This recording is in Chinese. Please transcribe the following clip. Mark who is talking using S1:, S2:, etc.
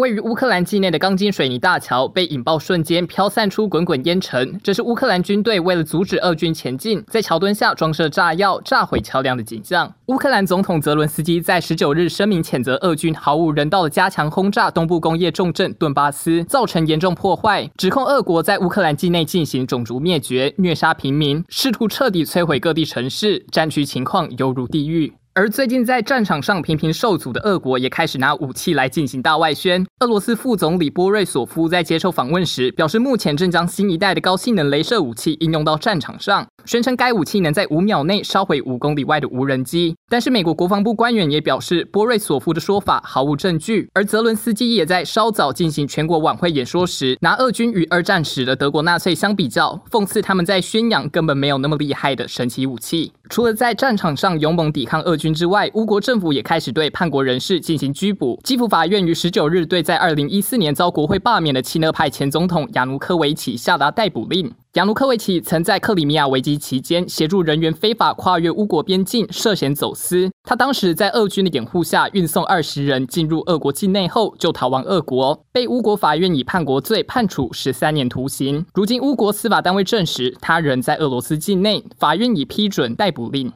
S1: 位于乌克兰境内的钢筋水泥大桥被引爆瞬间飘散出滚滚烟尘，这是乌克兰军队为了阻止俄军前进，在桥墩下装设炸药炸毁桥梁的景象。乌克兰总统泽伦斯基在十九日声明谴责俄军毫无人道的加强轰炸东部工业重镇顿巴斯，造成严重破坏，指控俄国在乌克兰境内进行种族灭绝、虐杀平民，试图彻底摧毁各地城市，战区情况犹如地狱。而最近在战场上频频受阻的俄国也开始拿武器来进行大外宣。俄罗斯副总理波瑞索夫在接受访问时表示，目前正将新一代的高性能镭射武器应用到战场上，宣称该武器能在五秒内烧毁五公里外的无人机。但是美国国防部官员也表示，波瑞索夫的说法毫无证据。而泽伦斯基也在稍早进行全国晚会演说时，拿俄军与二战时的德国纳粹相比较，讽刺他们在宣扬根本没有那么厉害的神奇武器。除了在战场上勇猛抵抗俄军之外，乌国政府也开始对叛国人士进行拘捕。基辅法院于十九日对在二零一四年遭国会罢免的亲俄派前总统亚努科维奇下达逮捕令。杨卢克维奇曾在克里米亚危机期间协助人员非法跨越乌国边境，涉嫌走私。他当时在俄军的掩护下运送二十人进入俄国境内后，就逃亡俄国，被乌国法院以叛国罪判处十三年徒刑。如今乌国司法单位证实他人在俄罗斯境内，法院已批准逮捕令。